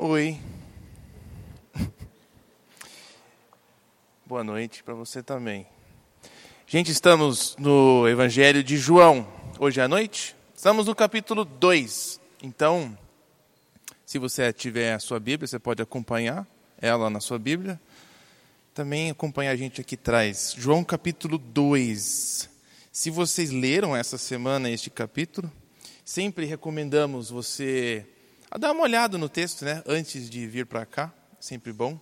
Oi. Boa noite para você também. Gente, estamos no Evangelho de João, hoje à noite. Estamos no capítulo 2. Então, se você tiver a sua Bíblia, você pode acompanhar ela na sua Bíblia. Também acompanha a gente aqui atrás. João capítulo 2. Se vocês leram essa semana este capítulo, sempre recomendamos você a dar uma olhada no texto, né, antes de vir para cá, sempre bom.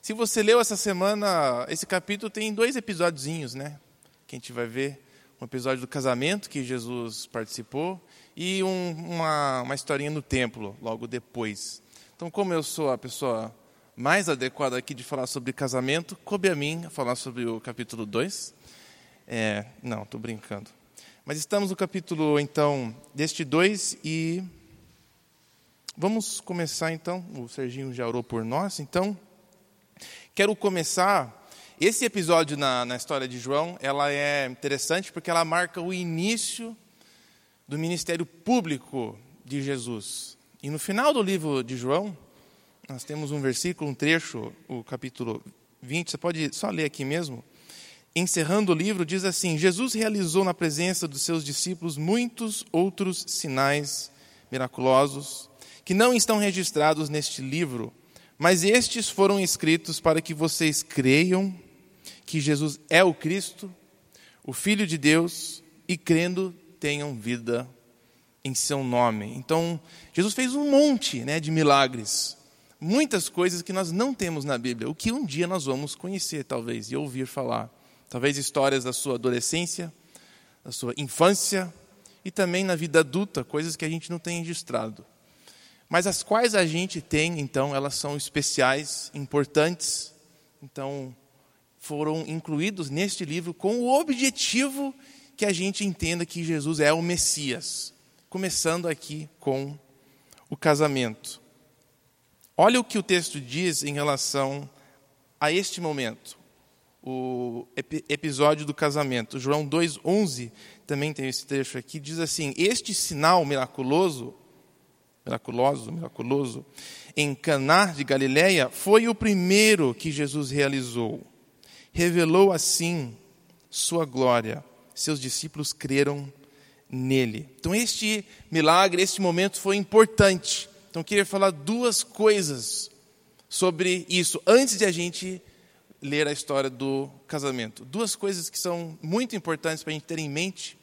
Se você leu essa semana, esse capítulo tem dois episódiozinhos, né? Que a gente vai ver um episódio do casamento que Jesus participou e um, uma, uma historinha no templo logo depois. Então, como eu sou a pessoa mais adequada aqui de falar sobre casamento, coube a mim falar sobre o capítulo 2. É, não, estou brincando. Mas estamos no capítulo, então, deste 2 e vamos começar, então. O Serginho já orou por nós, então. Quero começar. Esse episódio na, na história de João, ela é interessante porque ela marca o início do ministério público de Jesus. E no final do livro de João, nós temos um versículo, um trecho, o capítulo 20, você pode só ler aqui mesmo encerrando o livro, diz assim: Jesus realizou na presença dos seus discípulos muitos outros sinais miraculosos que não estão registrados neste livro, mas estes foram escritos para que vocês creiam que Jesus é o Cristo, o Filho de Deus, e crendo tenham vida em seu nome. Então, Jesus fez um monte né, de milagres, muitas coisas que nós não temos na Bíblia, o que um dia nós vamos conhecer, talvez, e ouvir falar. Talvez histórias da sua adolescência, da sua infância e também na vida adulta, coisas que a gente não tem registrado. Mas as quais a gente tem, então, elas são especiais, importantes. Então, foram incluídos neste livro com o objetivo que a gente entenda que Jesus é o Messias. Começando aqui com o casamento. Olha o que o texto diz em relação a este momento o episódio do casamento. João 2:11 também tem esse trecho aqui, diz assim: "Este sinal miraculoso, miraculoso, miraculoso em Caná de Galileia foi o primeiro que Jesus realizou. Revelou assim sua glória. Seus discípulos creram nele. Então este milagre, este momento foi importante. Então eu queria falar duas coisas sobre isso antes de a gente ler a história do casamento. Duas coisas que são muito importantes para a gente ter em mente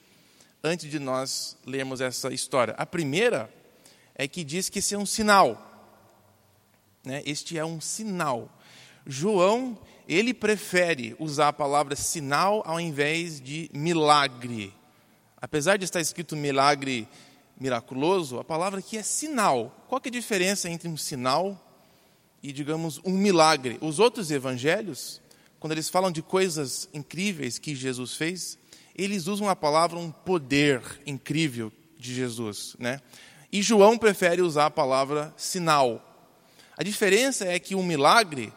antes de nós lermos essa história. A primeira é que diz que esse é um sinal. Né? Este é um sinal. João, ele prefere usar a palavra sinal ao invés de milagre. Apesar de estar escrito milagre miraculoso, a palavra aqui é sinal. Qual é a diferença entre um sinal e, digamos, um milagre. Os outros evangelhos, quando eles falam de coisas incríveis que Jesus fez, eles usam a palavra um poder incrível de Jesus, né? E João prefere usar a palavra sinal. A diferença é que um milagre,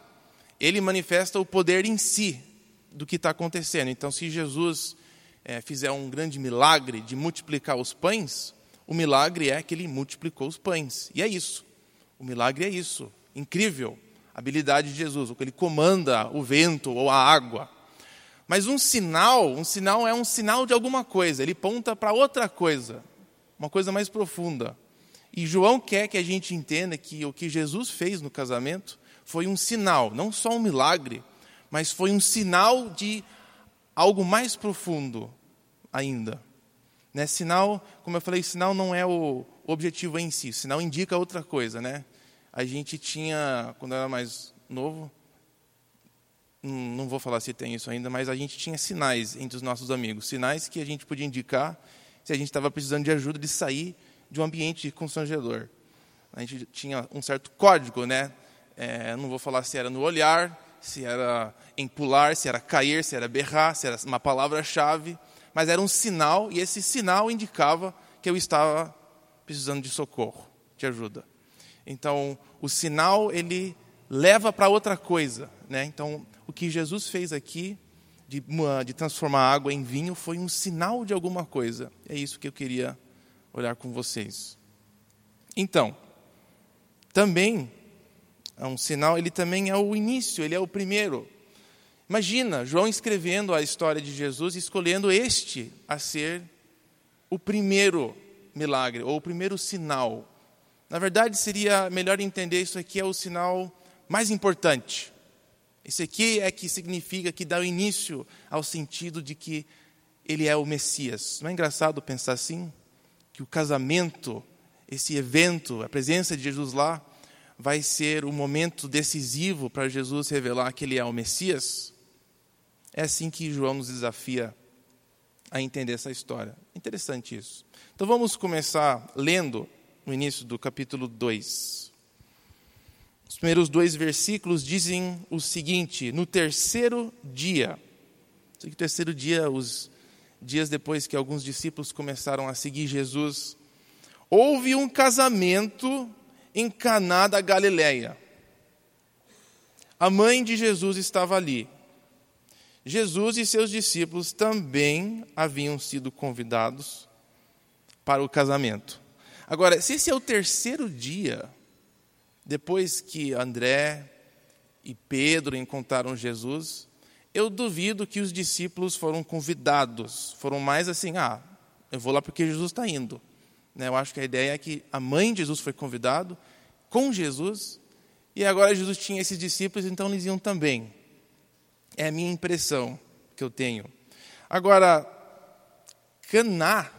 ele manifesta o poder em si do que está acontecendo. Então, se Jesus é, fizer um grande milagre de multiplicar os pães, o milagre é que ele multiplicou os pães. E é isso. O milagre é isso incrível a habilidade de Jesus, ele comanda o vento ou a água. Mas um sinal, um sinal é um sinal de alguma coisa, ele ponta para outra coisa, uma coisa mais profunda. E João quer que a gente entenda que o que Jesus fez no casamento foi um sinal, não só um milagre, mas foi um sinal de algo mais profundo ainda. Né? Sinal, como eu falei, sinal não é o objetivo em si, sinal indica outra coisa, né? a gente tinha, quando eu era mais novo, não vou falar se tem isso ainda, mas a gente tinha sinais entre os nossos amigos, sinais que a gente podia indicar se a gente estava precisando de ajuda de sair de um ambiente constrangedor. A gente tinha um certo código, né? É, não vou falar se era no olhar, se era em pular, se era cair, se era berrar, se era uma palavra-chave, mas era um sinal e esse sinal indicava que eu estava precisando de socorro, de ajuda. Então, o sinal ele leva para outra coisa, né? Então, o que Jesus fez aqui de, de transformar água em vinho foi um sinal de alguma coisa. É isso que eu queria olhar com vocês. Então, também é um sinal, ele também é o início, ele é o primeiro. Imagina João escrevendo a história de Jesus e escolhendo este a ser o primeiro milagre, ou o primeiro sinal. Na verdade, seria melhor entender isso aqui é o sinal mais importante. Isso aqui é que significa, que dá o início ao sentido de que ele é o Messias. Não é engraçado pensar assim? Que o casamento, esse evento, a presença de Jesus lá, vai ser o momento decisivo para Jesus revelar que ele é o Messias? É assim que João nos desafia a entender essa história. Interessante isso. Então vamos começar lendo no início do capítulo 2. Os primeiros dois versículos dizem o seguinte: No terceiro dia, no terceiro dia, os dias depois que alguns discípulos começaram a seguir Jesus, houve um casamento em Caná da Galileia. A mãe de Jesus estava ali. Jesus e seus discípulos também haviam sido convidados para o casamento. Agora, se esse é o terceiro dia, depois que André e Pedro encontraram Jesus, eu duvido que os discípulos foram convidados, foram mais assim, ah, eu vou lá porque Jesus está indo. Né, eu acho que a ideia é que a mãe de Jesus foi convidado com Jesus, e agora Jesus tinha esses discípulos, então eles iam também. É a minha impressão que eu tenho. Agora, Caná,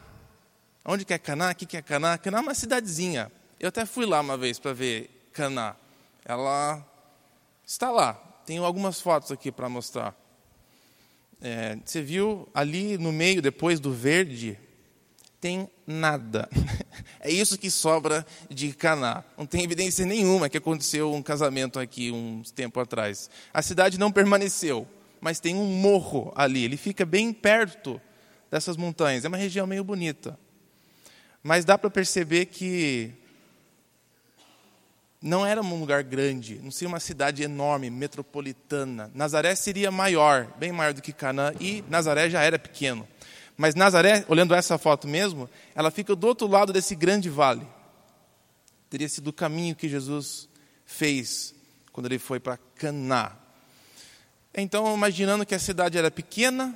onde que é Caná? O que é Caná? Caná é uma cidadezinha. Eu até fui lá uma vez para ver Caná. Ela está lá. Tenho algumas fotos aqui para mostrar. É, você viu ali no meio, depois do verde, tem nada. É isso que sobra de Caná. Não tem evidência nenhuma que aconteceu um casamento aqui uns tempo atrás. A cidade não permaneceu, mas tem um morro ali. Ele fica bem perto dessas montanhas. É uma região meio bonita. Mas dá para perceber que não era um lugar grande, não seria uma cidade enorme, metropolitana. Nazaré seria maior, bem maior do que Canaã, e Nazaré já era pequeno. Mas Nazaré, olhando essa foto mesmo, ela fica do outro lado desse grande vale. Teria sido o caminho que Jesus fez quando ele foi para Caná. Então, imaginando que a cidade era pequena,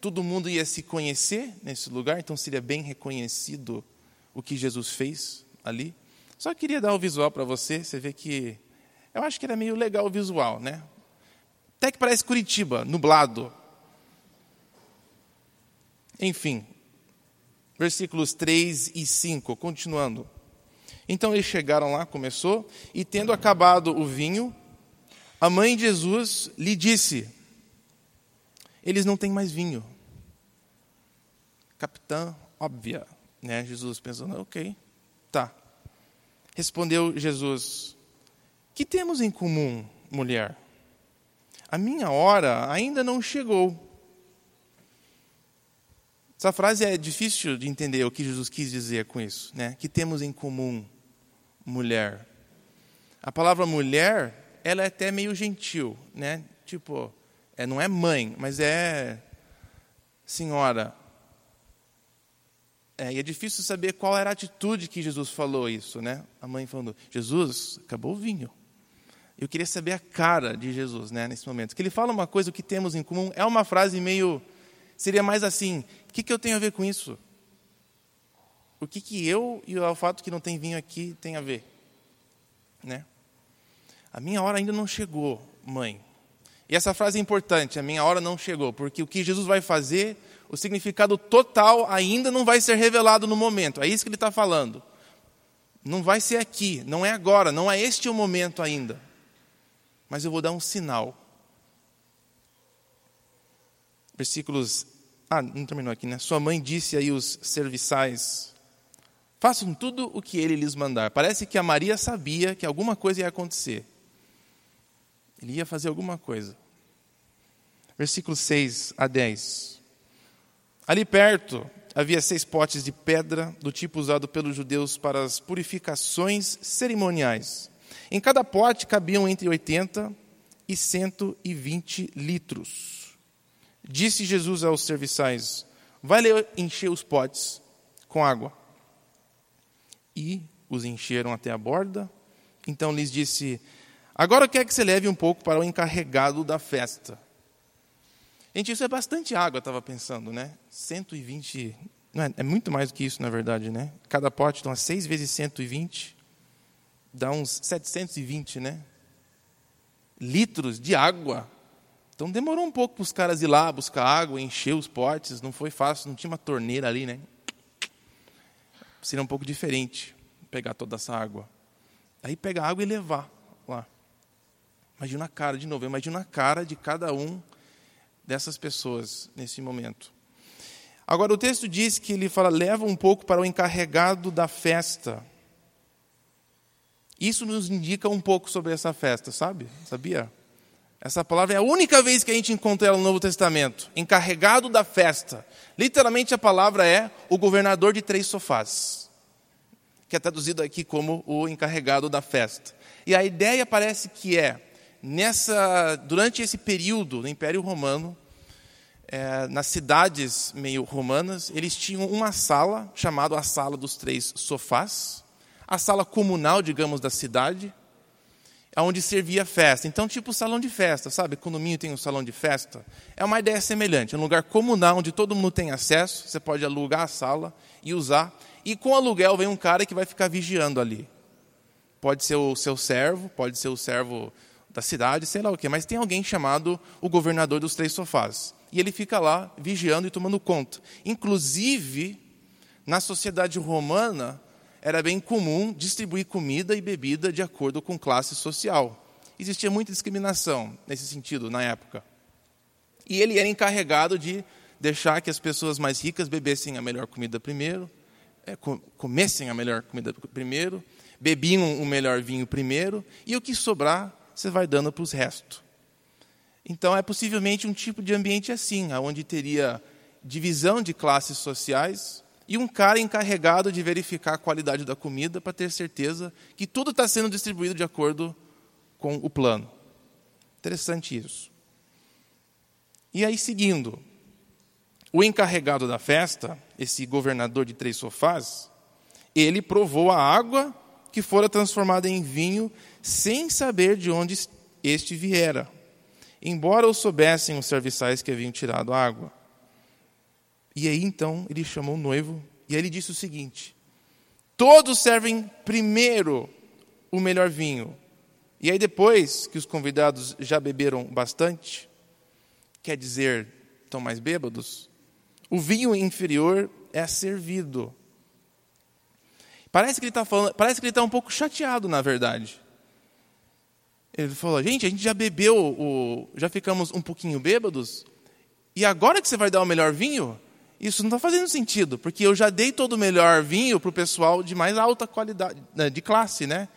todo mundo ia se conhecer nesse lugar, então seria bem reconhecido o que Jesus fez ali. Só queria dar o visual para você, você vê que eu acho que era meio legal o visual, né? Até que parece Curitiba, nublado. Enfim, versículos 3 e 5, continuando. Então eles chegaram lá, começou, e tendo acabado o vinho, a mãe de Jesus lhe disse: Eles não têm mais vinho. Capitã óbvia, né? Jesus pensando, ok. Respondeu Jesus: Que temos em comum, mulher? A minha hora ainda não chegou. Essa frase é difícil de entender o que Jesus quis dizer com isso, né? Que temos em comum, mulher? A palavra mulher, ela é até meio gentil, né? Tipo, é, não é mãe, mas é senhora, é, e é difícil saber qual era a atitude que Jesus falou isso, né? A mãe falando, Jesus, acabou o vinho. Eu queria saber a cara de Jesus, né, nesse momento. Que ele fala uma coisa, o que temos em comum, é uma frase meio, seria mais assim, o que, que eu tenho a ver com isso? O que, que eu e o fato que não tem vinho aqui tem a ver? Né? A minha hora ainda não chegou, mãe. E essa frase é importante, a minha hora não chegou, porque o que Jesus vai fazer o significado total ainda não vai ser revelado no momento. É isso que ele está falando. Não vai ser aqui, não é agora, não é este o momento ainda. Mas eu vou dar um sinal. Versículos. Ah, não terminou aqui, né? Sua mãe disse aí os serviçais: façam tudo o que ele lhes mandar. Parece que a Maria sabia que alguma coisa ia acontecer. Ele ia fazer alguma coisa. Versículos 6 a 10. Ali perto havia seis potes de pedra, do tipo usado pelos judeus para as purificações cerimoniais. Em cada pote cabiam entre 80 e 120 litros. Disse Jesus aos serviçais: Vai encher os potes com água. E os encheram até a borda. Então lhes disse: Agora quer que você leve um pouco para o encarregado da festa. Gente, isso é bastante água, estava pensando, né? 120. Não é, é muito mais do que isso, na verdade, né? Cada pote dá 6 vezes 120, dá uns 720, né? Litros de água. Então demorou um pouco para os caras ir lá buscar água, encher os potes, não foi fácil, não tinha uma torneira ali, né? Seria um pouco diferente pegar toda essa água. Aí pegar água e levar lá. Imagina a cara, de novo, imagina a cara de cada um dessas pessoas nesse momento. Agora, o texto diz que ele fala, leva um pouco para o encarregado da festa. Isso nos indica um pouco sobre essa festa, sabe? Sabia? Essa palavra é a única vez que a gente encontra ela no Novo Testamento. Encarregado da festa. Literalmente a palavra é o governador de três sofás. Que é traduzido aqui como o encarregado da festa. E a ideia parece que é nessa, durante esse período do Império Romano, é, nas cidades meio romanas, eles tinham uma sala chamada a Sala dos Três Sofás, a sala comunal, digamos, da cidade, onde servia festa. Então, tipo salão de festa, sabe? Condomínio tem um salão de festa. É uma ideia semelhante, é um lugar comunal onde todo mundo tem acesso, você pode alugar a sala e usar. E com aluguel vem um cara que vai ficar vigiando ali. Pode ser o seu servo, pode ser o servo da cidade, sei lá o quê, mas tem alguém chamado o governador dos três sofás. E ele fica lá vigiando e tomando conta. Inclusive, na sociedade romana, era bem comum distribuir comida e bebida de acordo com classe social. Existia muita discriminação nesse sentido na época. E ele era encarregado de deixar que as pessoas mais ricas bebessem a melhor comida primeiro, é, comessem a melhor comida primeiro, bebiam o melhor vinho primeiro, e o que sobrar você vai dando para os restos. Então, é possivelmente um tipo de ambiente assim, onde teria divisão de classes sociais e um cara encarregado de verificar a qualidade da comida para ter certeza que tudo está sendo distribuído de acordo com o plano. Interessante isso. E aí, seguindo, o encarregado da festa, esse governador de três sofás, ele provou a água que fora transformada em vinho sem saber de onde este viera, embora o soubessem os serviçais que haviam tirado a água. E aí então ele chamou o noivo e ele disse o seguinte: Todos servem primeiro o melhor vinho. E aí depois que os convidados já beberam bastante, quer dizer, estão mais bêbados, o vinho inferior é servido. Parece que ele está falando, parece que ele está um pouco chateado, na verdade. Ele falou: gente, a gente já bebeu, o, já ficamos um pouquinho bêbados, e agora que você vai dar o melhor vinho? Isso não está fazendo sentido, porque eu já dei todo o melhor vinho para o pessoal de mais alta qualidade, né, de classe, né?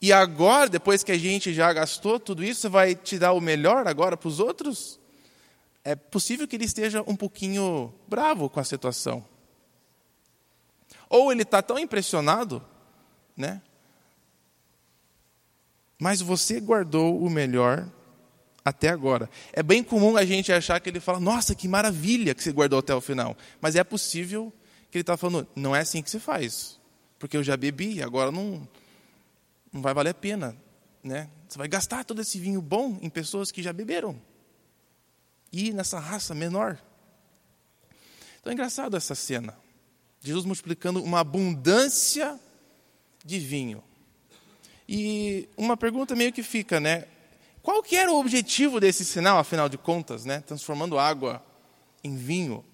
E agora, depois que a gente já gastou tudo isso, você vai te dar o melhor agora para os outros? É possível que ele esteja um pouquinho bravo com a situação. Ou ele está tão impressionado, né? Mas você guardou o melhor até agora. É bem comum a gente achar que ele fala, nossa, que maravilha que você guardou até o final. Mas é possível que ele está falando, não é assim que se faz. Porque eu já bebi, agora não, não vai valer a pena. Né? Você vai gastar todo esse vinho bom em pessoas que já beberam. E nessa raça menor. Então é engraçado essa cena. Jesus multiplicando uma abundância de vinho. E uma pergunta meio que fica, né? Qual que era o objetivo desse sinal, afinal de contas, né? Transformando água em vinho.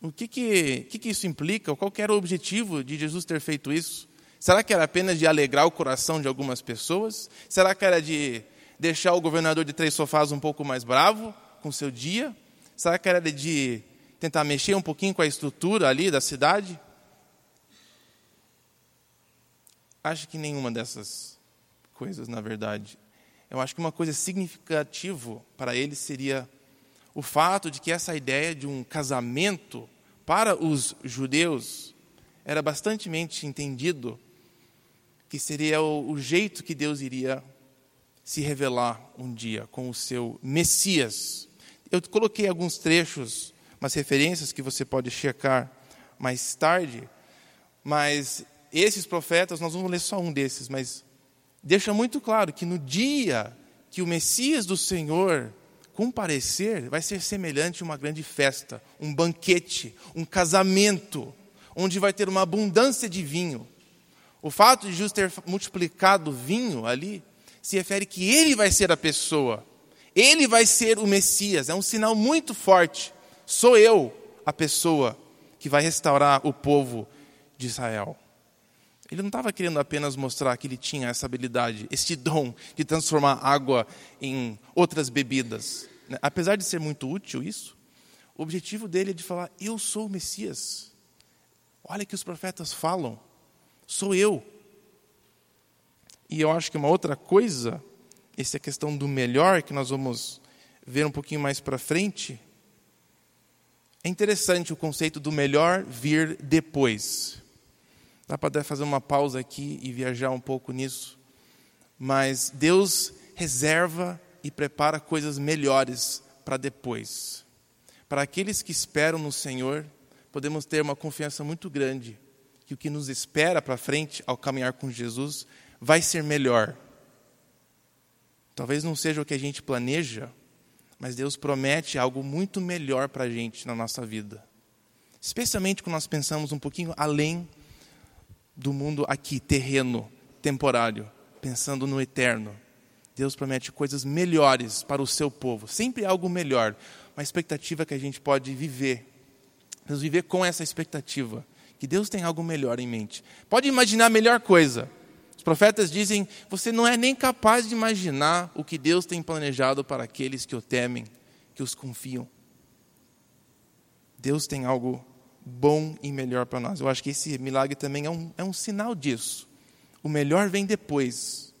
O que que, que, que isso implica? Qual que era o objetivo de Jesus ter feito isso? Será que era apenas de alegrar o coração de algumas pessoas? Será que era de deixar o governador de três sofás um pouco mais bravo com seu dia? Será que era de tentar mexer um pouquinho com a estrutura ali da cidade? Acho que nenhuma dessas coisas, na verdade. Eu acho que uma coisa significativa para ele seria o fato de que essa ideia de um casamento para os judeus era bastante entendido que seria o, o jeito que Deus iria se revelar um dia com o seu Messias. Eu coloquei alguns trechos, umas referências que você pode checar mais tarde, mas esses profetas, nós vamos ler só um desses, mas deixa muito claro que no dia que o Messias do Senhor comparecer, vai ser semelhante a uma grande festa, um banquete, um casamento, onde vai ter uma abundância de vinho. O fato de Jesus ter multiplicado vinho ali se refere que ele vai ser a pessoa, ele vai ser o Messias, é um sinal muito forte. Sou eu a pessoa que vai restaurar o povo de Israel. Ele não estava querendo apenas mostrar que ele tinha essa habilidade, este dom de transformar água em outras bebidas. Né? Apesar de ser muito útil isso, o objetivo dele é de falar: Eu sou o Messias. Olha que os profetas falam, sou eu. E eu acho que uma outra coisa, essa é questão do melhor, que nós vamos ver um pouquinho mais para frente, é interessante o conceito do melhor vir depois. Dá para fazer uma pausa aqui e viajar um pouco nisso. Mas Deus reserva e prepara coisas melhores para depois. Para aqueles que esperam no Senhor, podemos ter uma confiança muito grande que o que nos espera para frente ao caminhar com Jesus vai ser melhor. Talvez não seja o que a gente planeja, mas Deus promete algo muito melhor para a gente na nossa vida. Especialmente quando nós pensamos um pouquinho além do mundo aqui, terreno, temporário, pensando no eterno. Deus promete coisas melhores para o seu povo, sempre algo melhor, uma expectativa que a gente pode viver. Deus viver com essa expectativa, que Deus tem algo melhor em mente. Pode imaginar a melhor coisa. Os profetas dizem: você não é nem capaz de imaginar o que Deus tem planejado para aqueles que o temem, que os confiam. Deus tem algo bom e melhor para nós. Eu acho que esse milagre também é um, é um sinal disso. O melhor vem depois.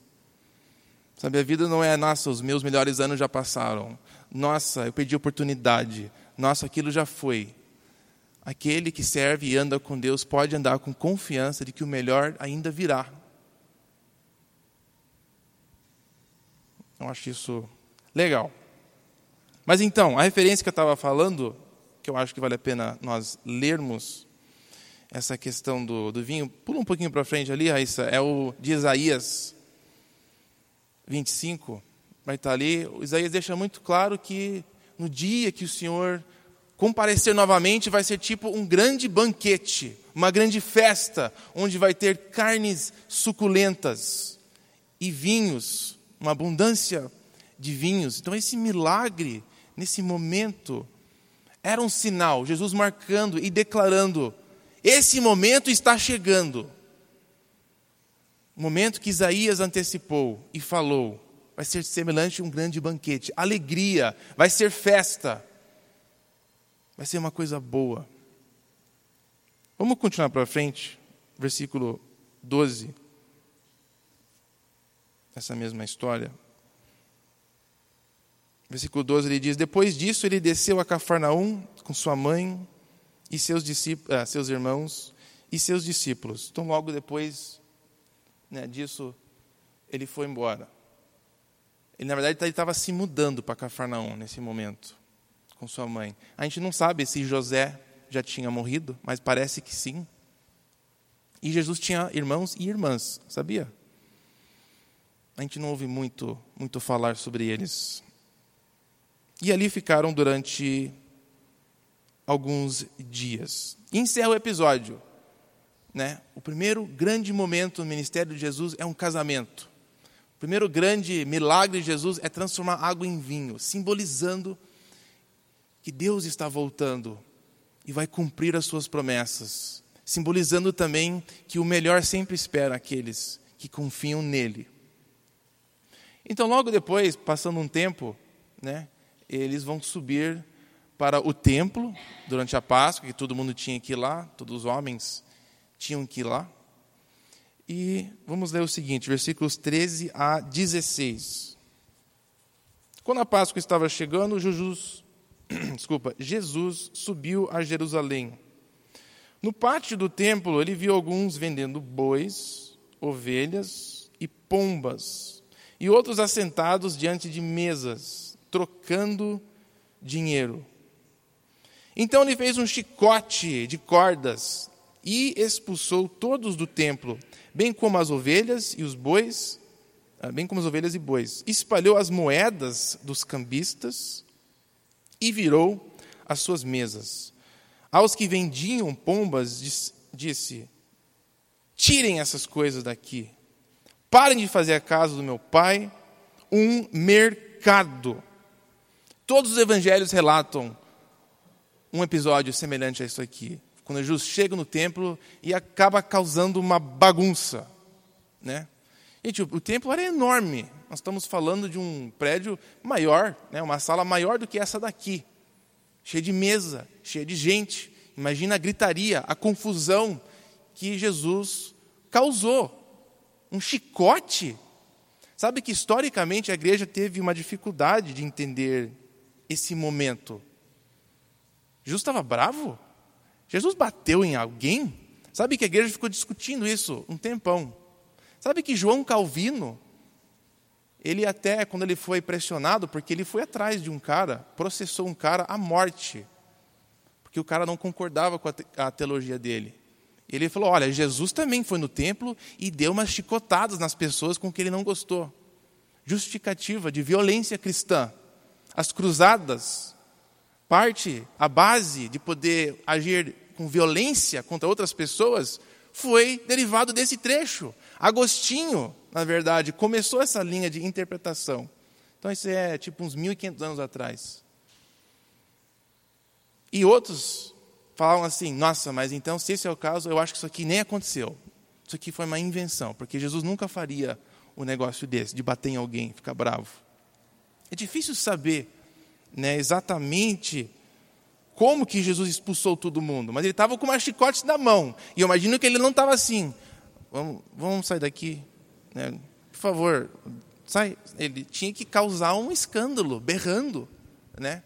Sabe, a vida não é, nossa, os meus melhores anos já passaram. Nossa, eu perdi oportunidade. Nossa, aquilo já foi. Aquele que serve e anda com Deus pode andar com confiança de que o melhor ainda virá. Eu acho isso legal. Mas então, a referência que eu estava falando que eu acho que vale a pena nós lermos essa questão do, do vinho. Pula um pouquinho para frente ali, Raíssa. É o de Isaías 25. Vai estar ali. O Isaías deixa muito claro que no dia que o Senhor comparecer novamente, vai ser tipo um grande banquete, uma grande festa, onde vai ter carnes suculentas e vinhos, uma abundância de vinhos. Então, esse milagre, nesse momento, era um sinal, Jesus marcando e declarando: esse momento está chegando. O momento que Isaías antecipou e falou, vai ser semelhante a um grande banquete, alegria, vai ser festa, vai ser uma coisa boa. Vamos continuar para frente, versículo 12, essa mesma história. Versículo 12 ele diz: Depois disso ele desceu a Cafarnaum com sua mãe e seus, discípulos, ah, seus irmãos e seus discípulos. Então, logo depois né, disso, ele foi embora. Ele, na verdade, estava se mudando para Cafarnaum nesse momento, com sua mãe. A gente não sabe se José já tinha morrido, mas parece que sim. E Jesus tinha irmãos e irmãs, sabia? A gente não ouve muito, muito falar sobre eles. E ali ficaram durante alguns dias. E encerra o episódio. Né? O primeiro grande momento no ministério de Jesus é um casamento. O primeiro grande milagre de Jesus é transformar água em vinho, simbolizando que Deus está voltando e vai cumprir as suas promessas, simbolizando também que o melhor sempre espera aqueles que confiam nele. Então, logo depois, passando um tempo, né, eles vão subir para o templo durante a Páscoa, que todo mundo tinha que ir lá, todos os homens tinham que ir lá. E vamos ler o seguinte, versículos 13 a 16. Quando a Páscoa estava chegando, Jesus, desculpa, Jesus subiu a Jerusalém. No pátio do templo, ele viu alguns vendendo bois, ovelhas e pombas, e outros assentados diante de mesas trocando dinheiro. Então ele fez um chicote de cordas e expulsou todos do templo, bem como as ovelhas e os bois, ah, bem como as ovelhas e bois. Espalhou as moedas dos cambistas e virou as suas mesas. Aos que vendiam pombas, disse: Tirem essas coisas daqui. Parem de fazer a casa do meu pai um mercado. Todos os evangelhos relatam um episódio semelhante a isso aqui. Quando Jesus chega no templo e acaba causando uma bagunça. Né? Gente, o, templo era enorme. Nós estamos falando de um prédio maior, né? uma sala maior do que essa daqui. Cheia de mesa, cheia de gente. Imagina a gritaria, a confusão que Jesus causou. Um chicote. Sabe que historicamente a igreja teve uma dificuldade de entender esse momento. Jesus estava bravo? Jesus bateu em alguém? Sabe que a igreja ficou discutindo isso um tempão. Sabe que João Calvino, ele até, quando ele foi pressionado, porque ele foi atrás de um cara, processou um cara à morte, porque o cara não concordava com a teologia dele. Ele falou: Olha, Jesus também foi no templo e deu umas chicotadas nas pessoas com que ele não gostou. Justificativa de violência cristã. As cruzadas, parte, a base de poder agir com violência contra outras pessoas, foi derivado desse trecho. Agostinho, na verdade, começou essa linha de interpretação. Então, isso é tipo uns 1.500 anos atrás. E outros falam assim: nossa, mas então, se esse é o caso, eu acho que isso aqui nem aconteceu. Isso aqui foi uma invenção, porque Jesus nunca faria um negócio desse, de bater em alguém, ficar bravo. É difícil saber né, exatamente como que Jesus expulsou todo mundo, mas ele estava com uma chicote na mão. E eu imagino que ele não estava assim. Vamos, vamos sair daqui. Né? Por favor, sai. Ele tinha que causar um escândalo, berrando. Né?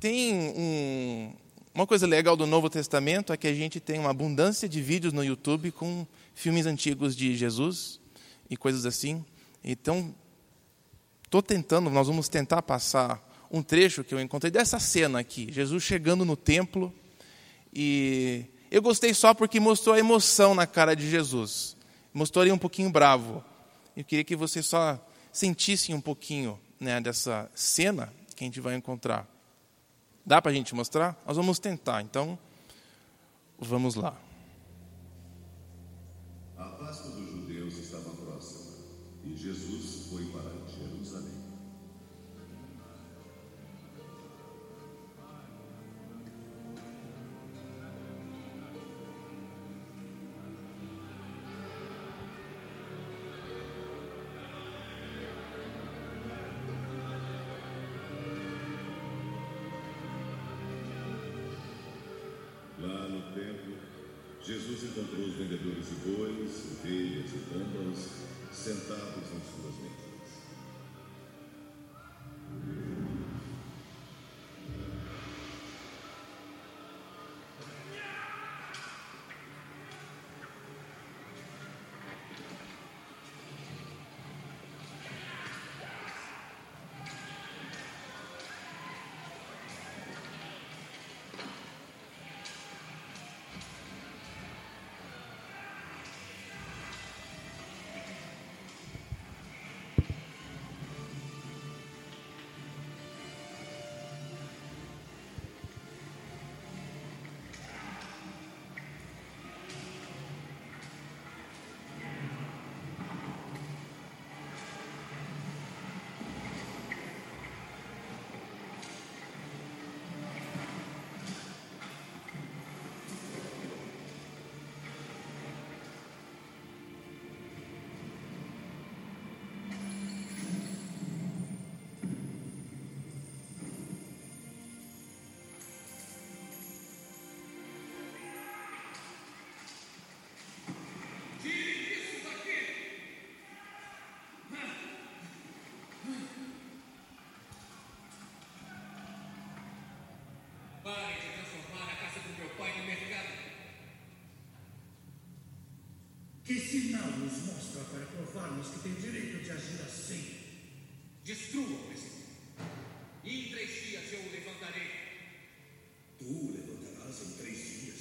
Tem um, uma coisa legal do Novo Testamento é que a gente tem uma abundância de vídeos no YouTube com filmes antigos de Jesus e coisas assim. Então, estou tentando, nós vamos tentar passar um trecho que eu encontrei dessa cena aqui, Jesus chegando no templo e eu gostei só porque mostrou a emoção na cara de Jesus. Mostrou ele um pouquinho bravo. Eu queria que você só sentisse um pouquinho né, dessa cena que a gente vai encontrar. Dá para a gente mostrar? Nós vamos tentar, então vamos lá. A Páscoa dos judeus estava próxima e Jesus sentados em Que sinal nos mostra para provarmos que tem direito de agir assim? Destruam esse E em três dias eu o levantarei. Tu o levantarás em três dias.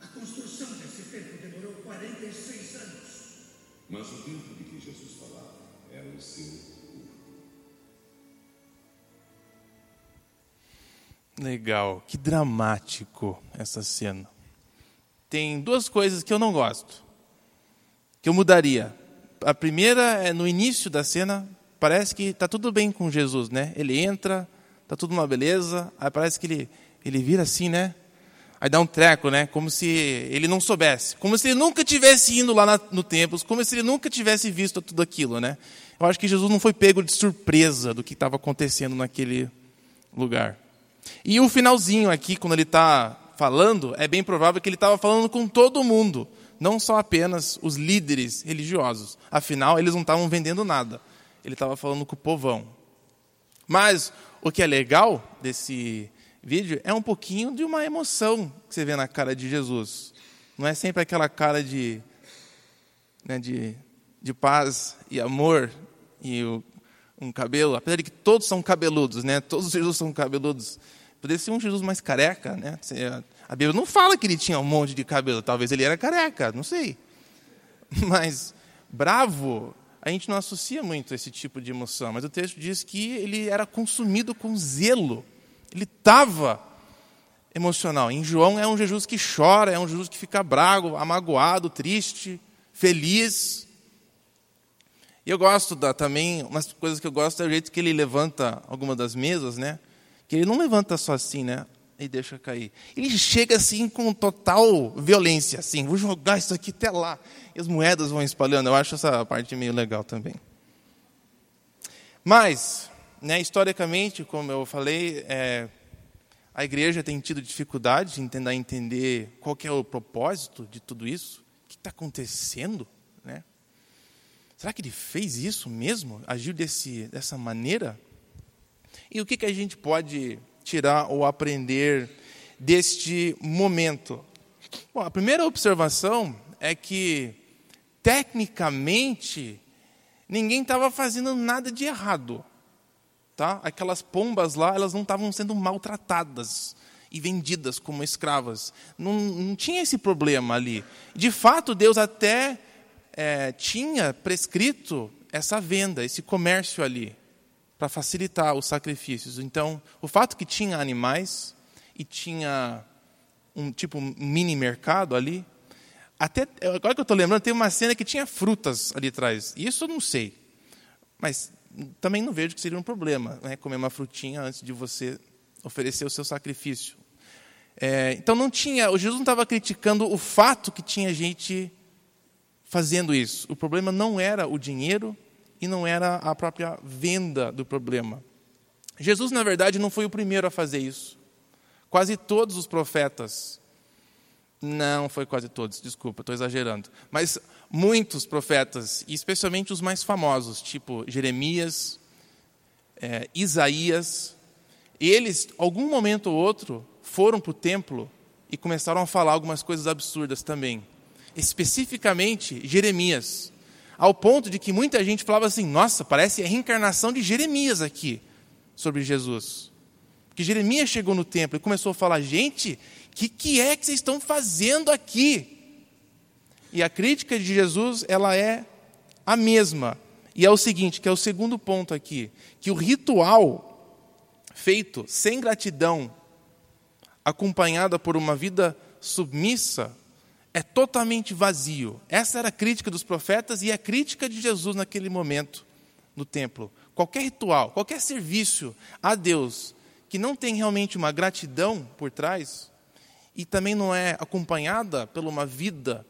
A construção desse templo demorou 46 anos. Mas o tempo de que Jesus seu Legal, que dramático essa cena. Tem duas coisas que eu não gosto, que eu mudaria. A primeira é no início da cena, parece que está tudo bem com Jesus, né? Ele entra, está tudo uma beleza, aí parece que ele, ele vira assim, né? Aí dá um treco, né? Como se ele não soubesse. Como se ele nunca tivesse indo lá na, no templo. Como se ele nunca tivesse visto tudo aquilo, né? Eu acho que Jesus não foi pego de surpresa do que estava acontecendo naquele lugar. E o finalzinho aqui, quando ele está falando, é bem provável que ele estava falando com todo mundo. Não só apenas os líderes religiosos. Afinal, eles não estavam vendendo nada. Ele estava falando com o povão. Mas o que é legal desse vídeo é um pouquinho de uma emoção que você vê na cara de Jesus. Não é sempre aquela cara de, né, de, de paz e amor e o, um cabelo, apesar de que todos são cabeludos, né? Todos os Jesus são cabeludos. Poderia ser um Jesus mais careca, né? A Bíblia não fala que ele tinha um monte de cabelo, talvez ele era careca, não sei. Mas bravo, a gente não associa muito esse tipo de emoção, mas o texto diz que ele era consumido com zelo ele estava emocional. Em João é um Jesus que chora, é um Jesus que fica bravo, amagoado, triste, feliz. E eu gosto da, também, umas coisas que eu gosto é o jeito que ele levanta alguma das mesas, né? Que ele não levanta só assim, né? E deixa cair. Ele chega assim com total violência, assim, vou jogar isso aqui até lá. E as moedas vão espalhando. Eu acho essa parte meio legal também. Mas, né, historicamente, como eu falei, é, a igreja tem tido dificuldade em tentar entender qual é o propósito de tudo isso. O que está acontecendo? Né? Será que ele fez isso mesmo? Agiu desse, dessa maneira? E o que, que a gente pode tirar ou aprender deste momento? Bom, a primeira observação é que, tecnicamente, ninguém estava fazendo nada de errado tá? Aquelas pombas lá, elas não estavam sendo maltratadas e vendidas como escravas. Não, não tinha esse problema ali. De fato, Deus até é, tinha prescrito essa venda, esse comércio ali, para facilitar os sacrifícios. Então, o fato que tinha animais e tinha um tipo um mini mercado ali, até agora que eu estou lembrando, tem uma cena que tinha frutas ali atrás. Isso eu não sei, mas também não vejo que seria um problema né, comer uma frutinha antes de você oferecer o seu sacrifício. É, então não tinha, o Jesus não estava criticando o fato que tinha gente fazendo isso. O problema não era o dinheiro e não era a própria venda do problema. Jesus, na verdade, não foi o primeiro a fazer isso. Quase todos os profetas, não foi quase todos, desculpa, estou exagerando, mas muitos profetas, e especialmente os mais famosos, tipo Jeremias, é, Isaías, eles, algum momento ou outro, foram para o templo e começaram a falar algumas coisas absurdas também. Especificamente Jeremias, ao ponto de que muita gente falava assim: nossa, parece a reencarnação de Jeremias aqui sobre Jesus. Porque Jeremias chegou no templo e começou a falar: gente, o que, que é que vocês estão fazendo aqui? E a crítica de Jesus, ela é a mesma. E é o seguinte, que é o segundo ponto aqui, que o ritual feito sem gratidão, acompanhada por uma vida submissa, é totalmente vazio. Essa era a crítica dos profetas e a crítica de Jesus naquele momento no templo. Qualquer ritual, qualquer serviço a Deus que não tem realmente uma gratidão por trás e também não é acompanhada por uma vida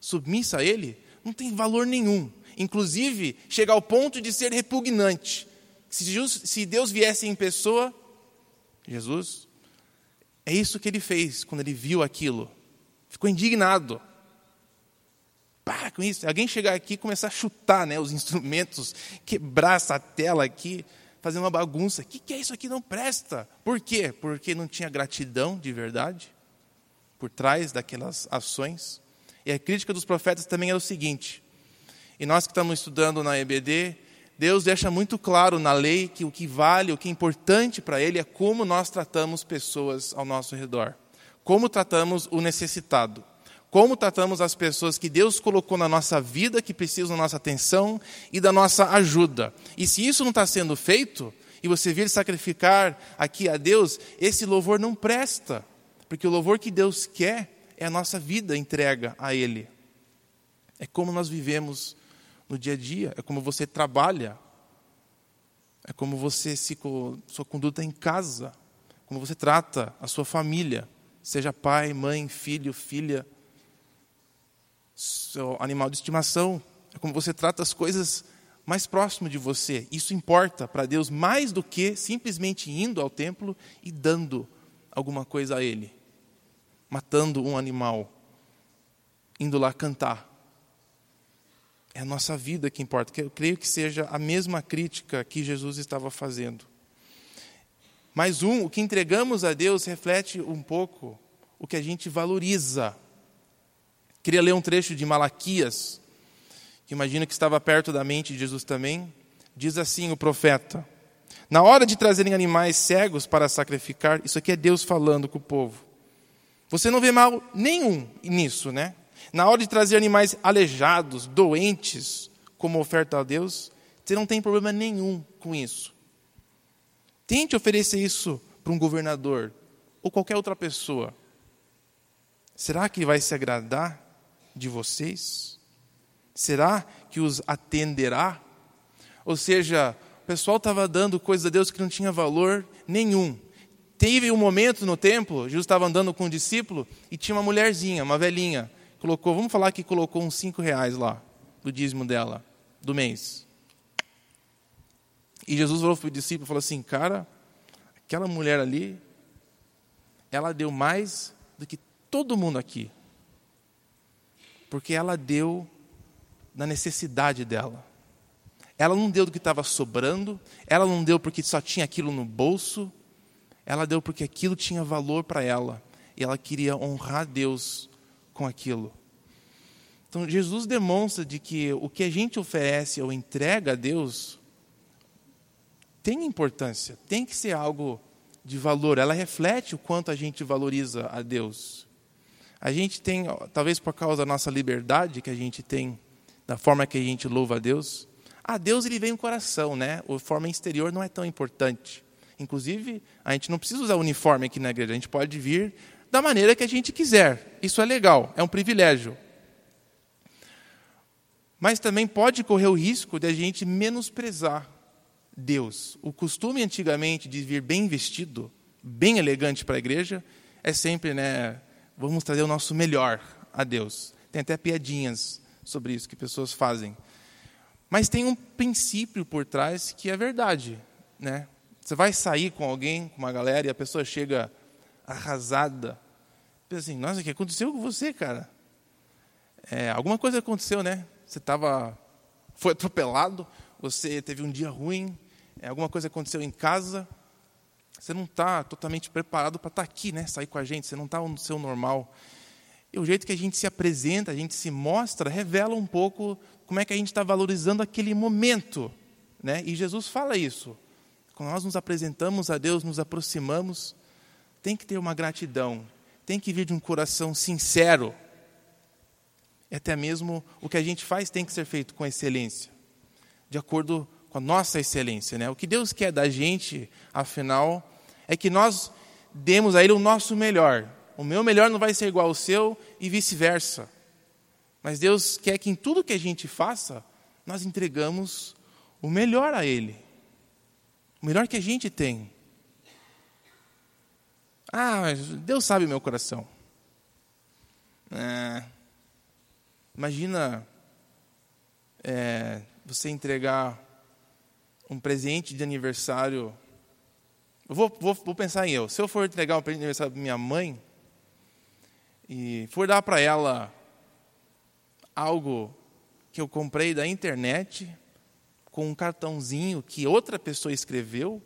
submissa a Ele, não tem valor nenhum. Inclusive, chega ao ponto de ser repugnante. Se Deus viesse em pessoa, Jesus, é isso que ele fez quando ele viu aquilo. Ficou indignado. Para com isso. Alguém chegar aqui e começar a chutar né, os instrumentos, quebrar essa tela aqui, fazer uma bagunça. O que, que é isso aqui? Não presta. Por quê? Porque não tinha gratidão de verdade por trás daquelas ações. E a crítica dos profetas também é o seguinte: e nós que estamos estudando na EBD, Deus deixa muito claro na lei que o que vale, o que é importante para Ele é como nós tratamos pessoas ao nosso redor, como tratamos o necessitado, como tratamos as pessoas que Deus colocou na nossa vida, que precisam da nossa atenção e da nossa ajuda. E se isso não está sendo feito, e você vir sacrificar aqui a Deus, esse louvor não presta, porque o louvor que Deus quer é a nossa vida entrega a Ele. É como nós vivemos no dia a dia, é como você trabalha, é como você se sua conduta em casa, como você trata a sua família, seja pai, mãe, filho, filha, seu animal de estimação, é como você trata as coisas mais próximo de você. Isso importa para Deus mais do que simplesmente indo ao templo e dando alguma coisa a Ele, matando um animal, indo lá cantar. É a nossa vida que importa. Eu creio que seja a mesma crítica que Jesus estava fazendo. Mais um, o que entregamos a Deus reflete um pouco o que a gente valoriza. Queria ler um trecho de Malaquias, que imagino que estava perto da mente de Jesus também. Diz assim o profeta: Na hora de trazerem animais cegos para sacrificar, isso aqui é Deus falando com o povo. Você não vê mal nenhum nisso, né? Na hora de trazer animais aleijados, doentes, como oferta a Deus, você não tem problema nenhum com isso. Tente oferecer isso para um governador ou qualquer outra pessoa. Será que vai se agradar? de vocês? Será que os atenderá? Ou seja, o pessoal estava dando coisas a Deus que não tinha valor nenhum. Teve um momento no templo, Jesus estava andando com um discípulo e tinha uma mulherzinha, uma velhinha, colocou, vamos falar que colocou uns cinco reais lá, do dízimo dela, do mês. E Jesus falou para o discípulo, falou assim, cara, aquela mulher ali, ela deu mais do que todo mundo aqui porque ela deu na necessidade dela. Ela não deu do que estava sobrando, ela não deu porque só tinha aquilo no bolso, ela deu porque aquilo tinha valor para ela e ela queria honrar Deus com aquilo. Então Jesus demonstra de que o que a gente oferece ou entrega a Deus tem importância, tem que ser algo de valor, ela reflete o quanto a gente valoriza a Deus. A gente tem, talvez por causa da nossa liberdade que a gente tem, da forma que a gente louva a Deus. Ah, Deus ele vem no coração, né? A forma exterior não é tão importante. Inclusive, a gente não precisa usar uniforme aqui na igreja, a gente pode vir da maneira que a gente quiser. Isso é legal, é um privilégio. Mas também pode correr o risco de a gente menosprezar Deus. O costume antigamente de vir bem vestido, bem elegante para a igreja, é sempre, né, vamos trazer o nosso melhor a Deus. Tem até piadinhas sobre isso que pessoas fazem. Mas tem um princípio por trás que é verdade, né? Você vai sair com alguém, com uma galera, e a pessoa chega arrasada. Pensa assim, nossa, o que aconteceu com você, cara? É, alguma coisa aconteceu, né? Você estava, foi atropelado, você teve um dia ruim, alguma coisa aconteceu em casa, você não está totalmente preparado para estar tá aqui, né? sair com a gente, você não está no seu normal. E o jeito que a gente se apresenta, a gente se mostra, revela um pouco como é que a gente está valorizando aquele momento. Né? E Jesus fala isso. Quando nós nos apresentamos a Deus, nos aproximamos, tem que ter uma gratidão, tem que vir de um coração sincero. E até mesmo o que a gente faz tem que ser feito com excelência, de acordo com a nossa excelência. Né? O que Deus quer da gente, afinal, é que nós demos a Ele o nosso melhor. O meu melhor não vai ser igual ao seu e vice-versa. Mas Deus quer que em tudo que a gente faça, nós entregamos o melhor a Ele. O melhor que a gente tem. Ah, Deus sabe meu coração. É, imagina é, você entregar um presente de aniversário. Eu vou, vou, vou pensar em eu. Se eu for entregar um presente de aniversário para minha mãe e for dar para ela algo que eu comprei da internet com um cartãozinho que outra pessoa escreveu,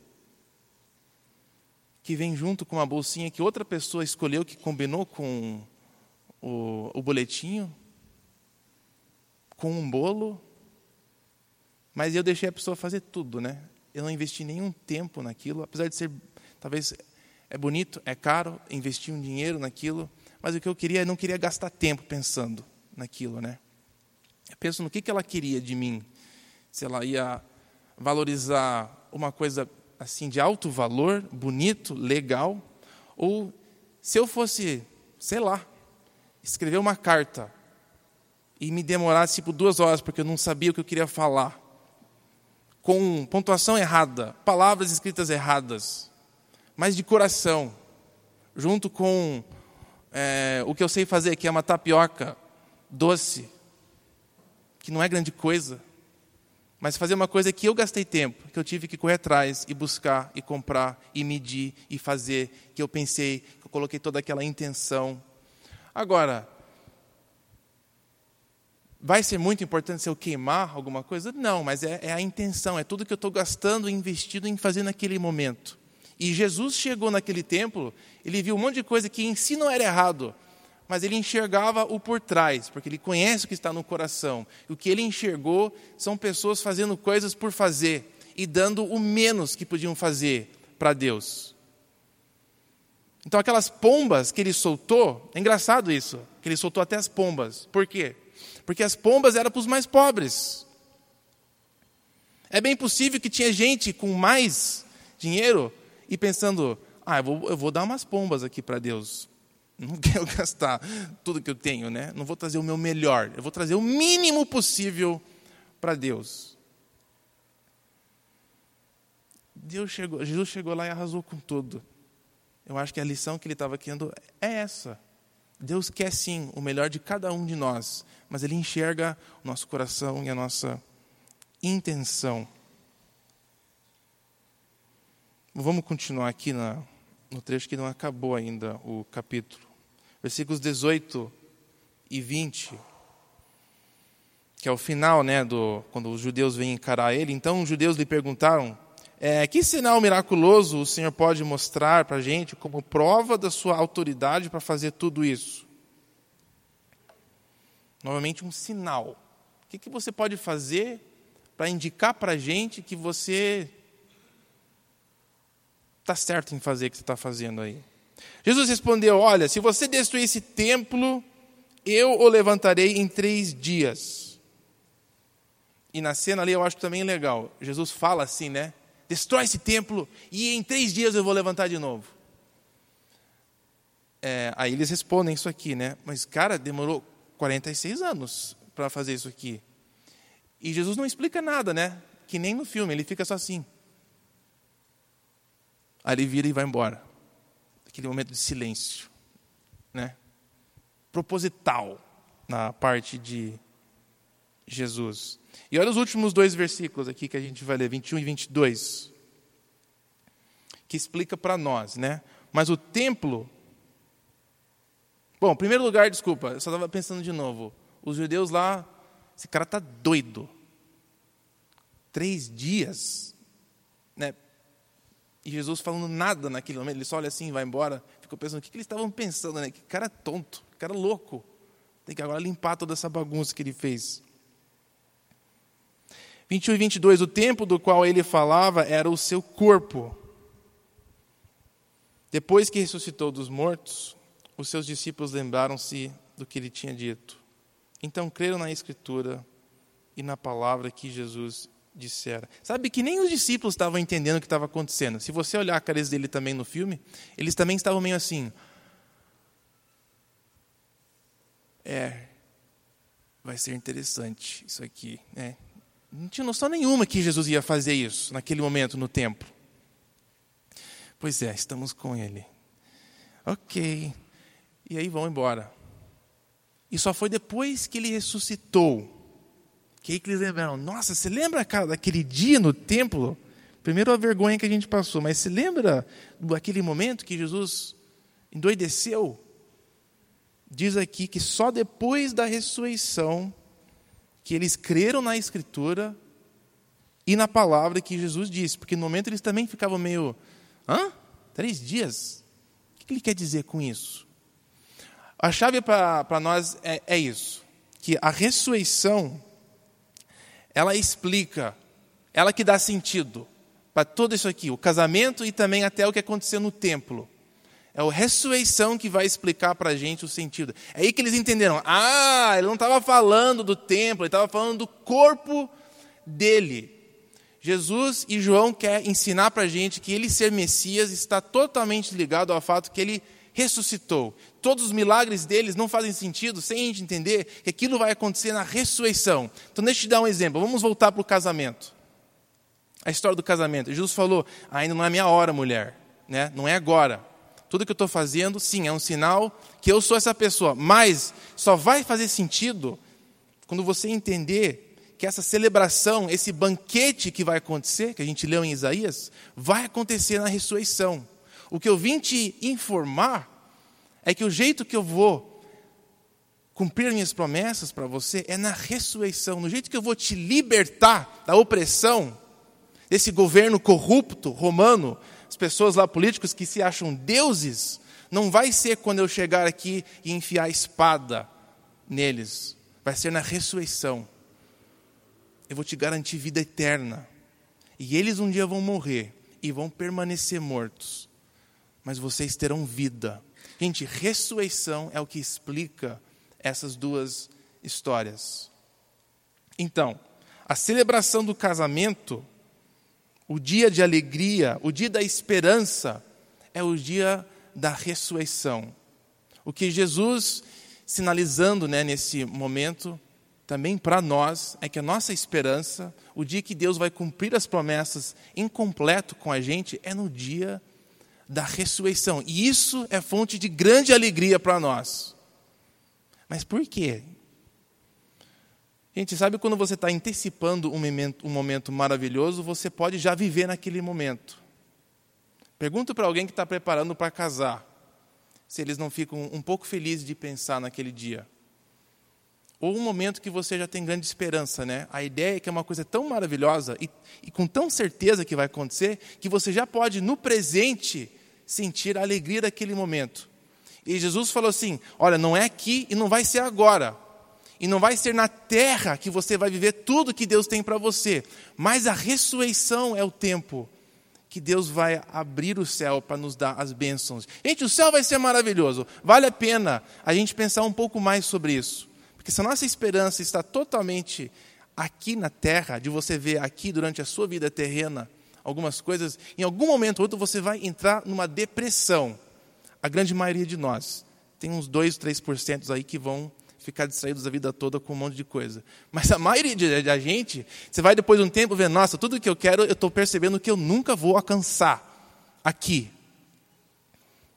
que vem junto com uma bolsinha que outra pessoa escolheu que combinou com o, o boletinho, com um bolo mas eu deixei a pessoa fazer tudo, né? Eu não investi nenhum tempo naquilo, apesar de ser, talvez, é bonito, é caro investir um dinheiro naquilo, Mas o que eu queria, eu não queria gastar tempo pensando naquilo, né? Eu penso no que, que ela queria de mim. Se ela ia valorizar uma coisa assim de alto valor, bonito, legal, ou se eu fosse, sei lá, escrever uma carta e me demorasse tipo duas horas porque eu não sabia o que eu queria falar, com pontuação errada, palavras escritas erradas, mas de coração, junto com é, o que eu sei fazer, que é uma tapioca doce, que não é grande coisa, mas fazer uma coisa que eu gastei tempo, que eu tive que correr atrás e buscar e comprar e medir e fazer, que eu pensei, que eu coloquei toda aquela intenção. Agora, vai ser muito importante se eu queimar alguma coisa? Não, mas é, é a intenção, é tudo que eu estou gastando e investido em fazer naquele momento. E Jesus chegou naquele templo, ele viu um monte de coisa que em si não era errado, mas ele enxergava o por trás, porque ele conhece o que está no coração. E o que ele enxergou são pessoas fazendo coisas por fazer e dando o menos que podiam fazer para Deus. Então, aquelas pombas que ele soltou, é engraçado isso, que ele soltou até as pombas. Por quê? Porque as pombas eram para os mais pobres. É bem possível que tinha gente com mais dinheiro e pensando: ah, eu vou, eu vou dar umas pombas aqui para Deus. Não quero gastar tudo que eu tenho, né? Não vou trazer o meu melhor. Eu vou trazer o mínimo possível para Deus. Deus chegou, Jesus chegou lá e arrasou com tudo. Eu acho que a lição que ele estava querendo é essa. Deus quer sim o melhor de cada um de nós, mas Ele enxerga o nosso coração e a nossa intenção. Vamos continuar aqui na, no trecho que não acabou ainda o capítulo versículos 18 e 20, que é o final, né, do, quando os judeus vêm encarar ele. Então os judeus lhe perguntaram: é, que sinal miraculoso o Senhor pode mostrar para a gente como prova da sua autoridade para fazer tudo isso? Novamente, um sinal. O que, que você pode fazer para indicar para a gente que você está certo em fazer o que você está fazendo aí? Jesus respondeu: Olha, se você destruir esse templo, eu o levantarei em três dias. E na cena ali eu acho também legal. Jesus fala assim, né? Destrói esse templo e em três dias eu vou levantar de novo. É, aí eles respondem isso aqui, né? Mas, cara, demorou 46 anos para fazer isso aqui. E Jesus não explica nada, né? Que nem no filme, ele fica só assim. Aí ele vira e vai embora aquele momento de silêncio, né? Proposital na parte de Jesus. E olha os últimos dois versículos aqui que a gente vai ler, 21 e 22, que explica para nós, né? Mas o templo. Bom, em primeiro lugar, desculpa, eu só estava pensando de novo. Os judeus lá, esse cara está doido. Três dias, né? E Jesus falando nada naquele momento, ele só olha assim e vai embora. Ficou pensando, o que, que eles estavam pensando, né? Que cara tonto, que cara louco. Tem que agora limpar toda essa bagunça que ele fez. 21 e 22, o tempo do qual ele falava era o seu corpo. Depois que ressuscitou dos mortos, os seus discípulos lembraram-se do que ele tinha dito. Então creram na Escritura e na palavra que Jesus dissera. Sabe que nem os discípulos estavam entendendo o que estava acontecendo. Se você olhar a cabeça dele também no filme, eles também estavam meio assim. É, vai ser interessante isso aqui. Né? Não tinha noção nenhuma que Jesus ia fazer isso naquele momento no templo. Pois é, estamos com ele. Ok. E aí vão embora. E só foi depois que ele ressuscitou que aí que eles lembraram, nossa, você lembra, cara, daquele dia no templo? Primeiro a vergonha que a gente passou, mas você lembra daquele momento que Jesus endoideceu? Diz aqui que só depois da ressurreição que eles creram na Escritura e na palavra que Jesus disse, porque no momento eles também ficavam meio, hã? Três dias? O que ele quer dizer com isso? A chave para nós é, é isso, que a ressurreição ela explica, ela que dá sentido para tudo isso aqui, o casamento e também até o que aconteceu no templo. É a ressurreição que vai explicar para a gente o sentido. É aí que eles entenderam. Ah, ele não estava falando do templo, ele estava falando do corpo dele. Jesus e João quer ensinar para a gente que ele ser Messias está totalmente ligado ao fato que ele ressuscitou. Todos os milagres deles não fazem sentido sem a gente entender que aquilo vai acontecer na ressurreição. Então, deixa eu te dar um exemplo. Vamos voltar para o casamento. A história do casamento. Jesus falou: ainda não é minha hora, mulher. Né? Não é agora. Tudo que eu estou fazendo, sim, é um sinal que eu sou essa pessoa. Mas só vai fazer sentido quando você entender que essa celebração, esse banquete que vai acontecer, que a gente leu em Isaías, vai acontecer na ressurreição. O que eu vim te informar é que o jeito que eu vou cumprir minhas promessas para você é na ressurreição, no jeito que eu vou te libertar da opressão desse governo corrupto romano, as pessoas lá políticos que se acham deuses, não vai ser quando eu chegar aqui e enfiar a espada neles, vai ser na ressurreição. Eu vou te garantir vida eterna. E eles um dia vão morrer e vão permanecer mortos, mas vocês terão vida. Gente, ressurreição é o que explica essas duas histórias. Então, a celebração do casamento o dia de alegria, o dia da esperança, é o dia da ressurreição. O que Jesus, sinalizando né, nesse momento, também para nós, é que a nossa esperança, o dia que Deus vai cumprir as promessas em completo com a gente, é no dia da ressurreição. E isso é fonte de grande alegria para nós. Mas por quê? Gente, sabe quando você está antecipando um momento, um momento maravilhoso, você pode já viver naquele momento. Pergunta para alguém que está preparando para casar, se eles não ficam um pouco felizes de pensar naquele dia. Ou um momento que você já tem grande esperança, né? A ideia é que é uma coisa tão maravilhosa e, e com tão certeza que vai acontecer, que você já pode, no presente, sentir a alegria daquele momento. E Jesus falou assim: olha, não é aqui e não vai ser agora e não vai ser na terra que você vai viver tudo que Deus tem para você, mas a ressurreição é o tempo que Deus vai abrir o céu para nos dar as bênçãos. Gente, o céu vai ser maravilhoso. Vale a pena a gente pensar um pouco mais sobre isso. Porque se a nossa esperança está totalmente aqui na terra, de você ver aqui durante a sua vida terrena algumas coisas, em algum momento ou outro você vai entrar numa depressão. A grande maioria de nós. Tem uns 2, 3% aí que vão ficar distraídos a vida toda com um monte de coisa. Mas a maioria da gente, você vai depois de um tempo ver, nossa, tudo que eu quero, eu estou percebendo que eu nunca vou alcançar aqui.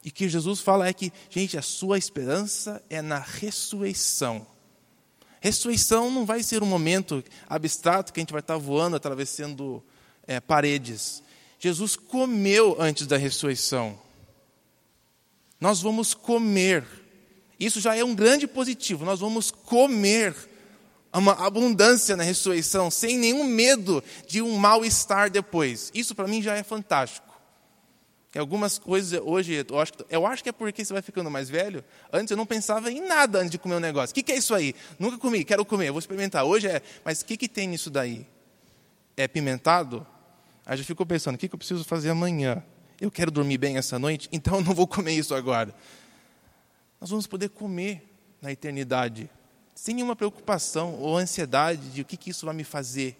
E que Jesus fala é que, gente, a sua esperança é na ressurreição. Ressurreição não vai ser um momento abstrato que a gente vai estar voando, atravessando é, paredes. Jesus comeu antes da ressurreição. Nós vamos comer isso já é um grande positivo. Nós vamos comer uma abundância na ressurreição, sem nenhum medo de um mal-estar depois. Isso para mim já é fantástico. Tem algumas coisas hoje, eu acho, eu acho que é porque você vai ficando mais velho. Antes eu não pensava em nada antes de comer um negócio. O que, que é isso aí? Nunca comi, quero comer, vou experimentar. Hoje é, mas o que, que tem nisso daí? É pimentado? Aí já ficou pensando, o que, que eu preciso fazer amanhã? Eu quero dormir bem essa noite, então eu não vou comer isso agora nós vamos poder comer na eternidade, sem nenhuma preocupação ou ansiedade de o que, que isso vai me fazer.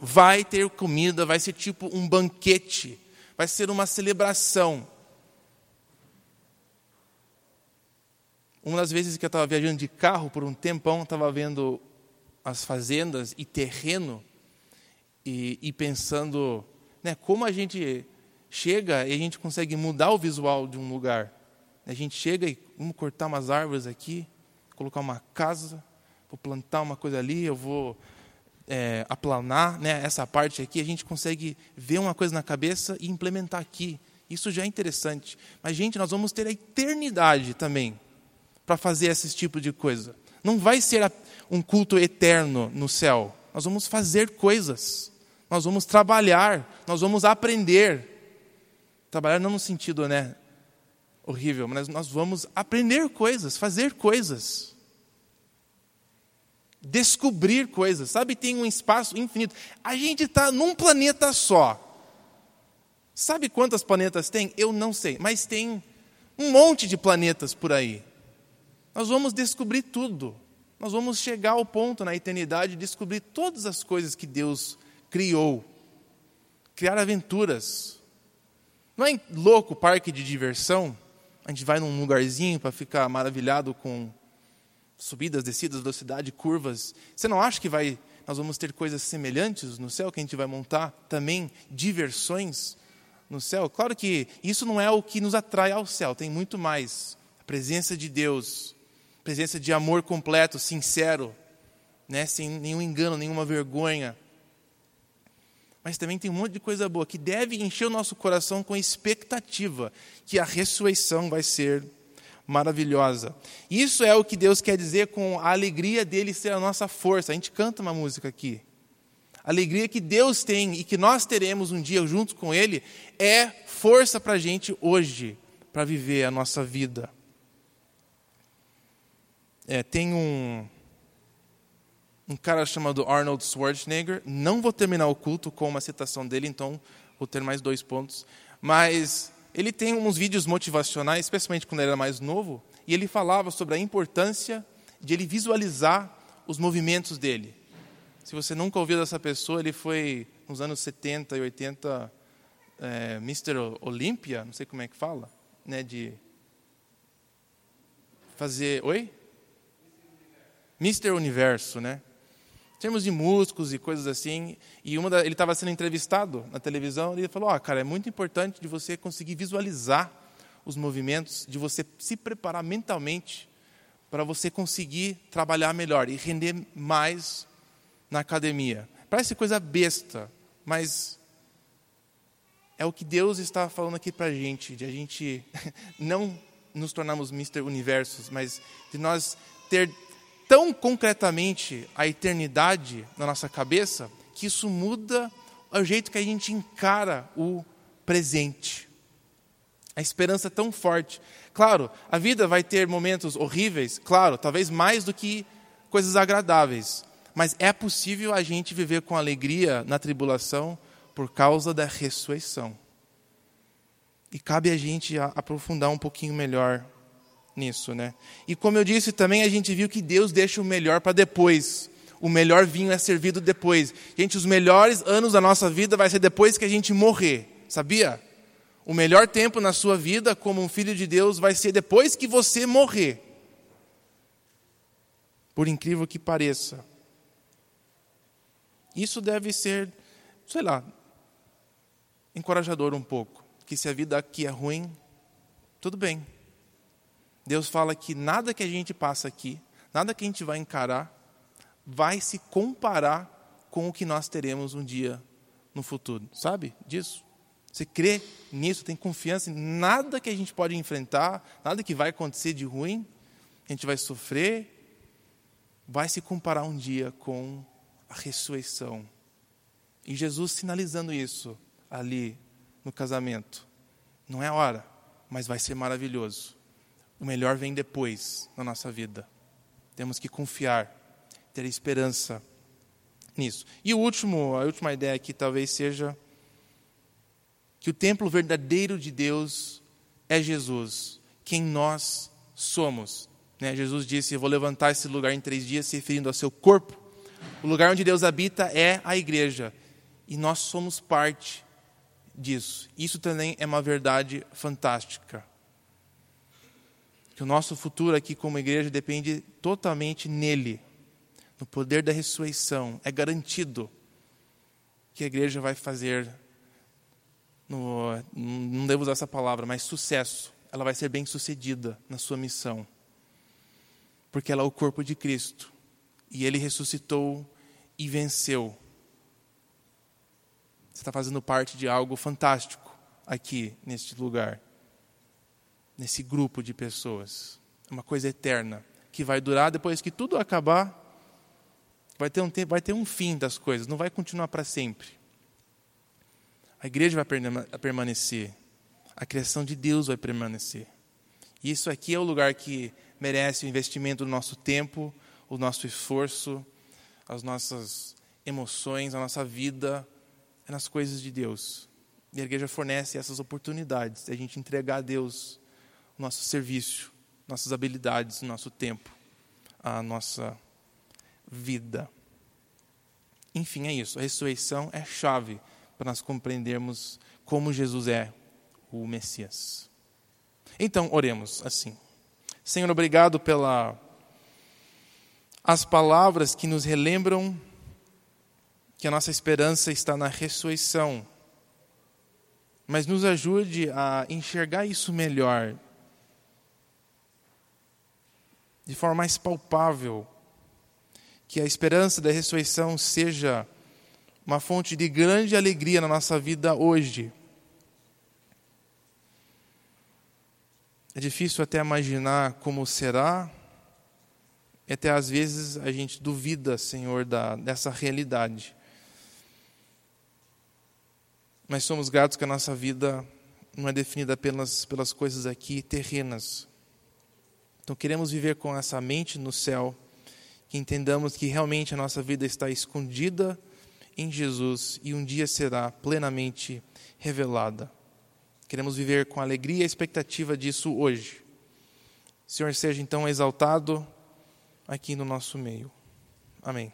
Vai ter comida, vai ser tipo um banquete, vai ser uma celebração. Uma das vezes que eu estava viajando de carro por um tempão, estava vendo as fazendas e terreno e, e pensando né, como a gente chega e a gente consegue mudar o visual de um lugar. A gente chega e vamos cortar umas árvores aqui, colocar uma casa, vou plantar uma coisa ali, eu vou é, aplanar né, essa parte aqui, a gente consegue ver uma coisa na cabeça e implementar aqui. Isso já é interessante. Mas, gente, nós vamos ter a eternidade também para fazer esse tipo de coisa. Não vai ser um culto eterno no céu. Nós vamos fazer coisas. Nós vamos trabalhar. Nós vamos aprender. Trabalhar não no sentido, né? Horrível, mas nós vamos aprender coisas, fazer coisas. Descobrir coisas, sabe? Tem um espaço infinito. A gente está num planeta só. Sabe quantas planetas tem? Eu não sei, mas tem um monte de planetas por aí. Nós vamos descobrir tudo. Nós vamos chegar ao ponto na eternidade de descobrir todas as coisas que Deus criou. Criar aventuras. Não é louco o parque de diversão? A gente vai num lugarzinho para ficar maravilhado com subidas, descidas, velocidade, curvas. Você não acha que vai, nós vamos ter coisas semelhantes no céu, que a gente vai montar também diversões no céu? Claro que isso não é o que nos atrai ao céu, tem muito mais. A presença de Deus, presença de amor completo, sincero, né, sem nenhum engano, nenhuma vergonha. Mas também tem um monte de coisa boa que deve encher o nosso coração com expectativa que a ressurreição vai ser maravilhosa. Isso é o que Deus quer dizer com a alegria dele ser a nossa força. A gente canta uma música aqui. A alegria que Deus tem e que nós teremos um dia juntos com Ele é força para a gente hoje, para viver a nossa vida. É, tem um, um cara chamado Arnold Schwarzenegger. Não vou terminar o culto com uma citação dele, então vou ter mais dois pontos. Mas ele tem uns vídeos motivacionais, especialmente quando ele era mais novo, e ele falava sobre a importância de ele visualizar os movimentos dele. Se você nunca ouviu dessa pessoa, ele foi nos anos 70 e 80 é, Mr. Olympia, não sei como é que fala, né, de fazer, oi? Mr. Universo, né? Em termos de músicos e coisas assim, e uma da, ele estava sendo entrevistado na televisão, e ele falou: "Ah, cara, é muito importante de você conseguir visualizar os movimentos, de você se preparar mentalmente para você conseguir trabalhar melhor e render mais na academia". Parece coisa besta, mas é o que Deus está falando aqui para a gente, de a gente não nos tornarmos Mr. Universos, mas de nós ter tão concretamente a eternidade na nossa cabeça que isso muda o jeito que a gente encara o presente. A esperança é tão forte. Claro, a vida vai ter momentos horríveis, claro, talvez mais do que coisas agradáveis, mas é possível a gente viver com alegria na tribulação por causa da ressurreição. E cabe a gente aprofundar um pouquinho melhor nisso, né? E como eu disse também, a gente viu que Deus deixa o melhor para depois. O melhor vinho é servido depois. Gente, os melhores anos da nossa vida vai ser depois que a gente morrer. Sabia? O melhor tempo na sua vida como um filho de Deus vai ser depois que você morrer. Por incrível que pareça. Isso deve ser, sei lá, encorajador um pouco. Que se a vida aqui é ruim, tudo bem Deus fala que nada que a gente passa aqui, nada que a gente vai encarar, vai se comparar com o que nós teremos um dia no futuro. Sabe disso? Você crê nisso, tem confiança em nada que a gente pode enfrentar, nada que vai acontecer de ruim, a gente vai sofrer, vai se comparar um dia com a ressurreição. E Jesus sinalizando isso ali no casamento. Não é hora, mas vai ser maravilhoso. O melhor vem depois na nossa vida. Temos que confiar, ter esperança nisso. E o último, a última ideia aqui talvez seja que o templo verdadeiro de Deus é Jesus, quem nós somos. Né? Jesus disse: Eu vou levantar esse lugar em três dias, se referindo ao seu corpo. O lugar onde Deus habita é a igreja. E nós somos parte disso. Isso também é uma verdade fantástica que o nosso futuro aqui como igreja depende totalmente nele, no poder da ressurreição. É garantido que a igreja vai fazer, no, não devo usar essa palavra, mas sucesso. Ela vai ser bem sucedida na sua missão, porque ela é o corpo de Cristo e ele ressuscitou e venceu. Você está fazendo parte de algo fantástico aqui neste lugar nesse grupo de pessoas. É uma coisa eterna, que vai durar depois que tudo acabar, vai ter um tempo, vai ter um fim das coisas, não vai continuar para sempre. A igreja vai permanecer, a criação de Deus vai permanecer. E isso aqui é o lugar que merece o investimento do nosso tempo, o nosso esforço, as nossas emoções, a nossa vida, é nas coisas de Deus. E a igreja fornece essas oportunidades de a gente entregar a Deus nosso serviço, nossas habilidades, nosso tempo, a nossa vida. Enfim, é isso. A ressurreição é chave para nós compreendermos como Jesus é o Messias. Então, oremos assim. Senhor, obrigado pela as palavras que nos relembram que a nossa esperança está na ressurreição. Mas nos ajude a enxergar isso melhor, de forma mais palpável, que a esperança da ressurreição seja uma fonte de grande alegria na nossa vida hoje. É difícil até imaginar como será, e até às vezes a gente duvida, Senhor, da, dessa realidade. Mas somos gratos que a nossa vida não é definida apenas pelas coisas aqui terrenas. Então queremos viver com essa mente no céu, que entendamos que realmente a nossa vida está escondida em Jesus e um dia será plenamente revelada. Queremos viver com alegria e expectativa disso hoje. O Senhor seja então exaltado aqui no nosso meio. Amém.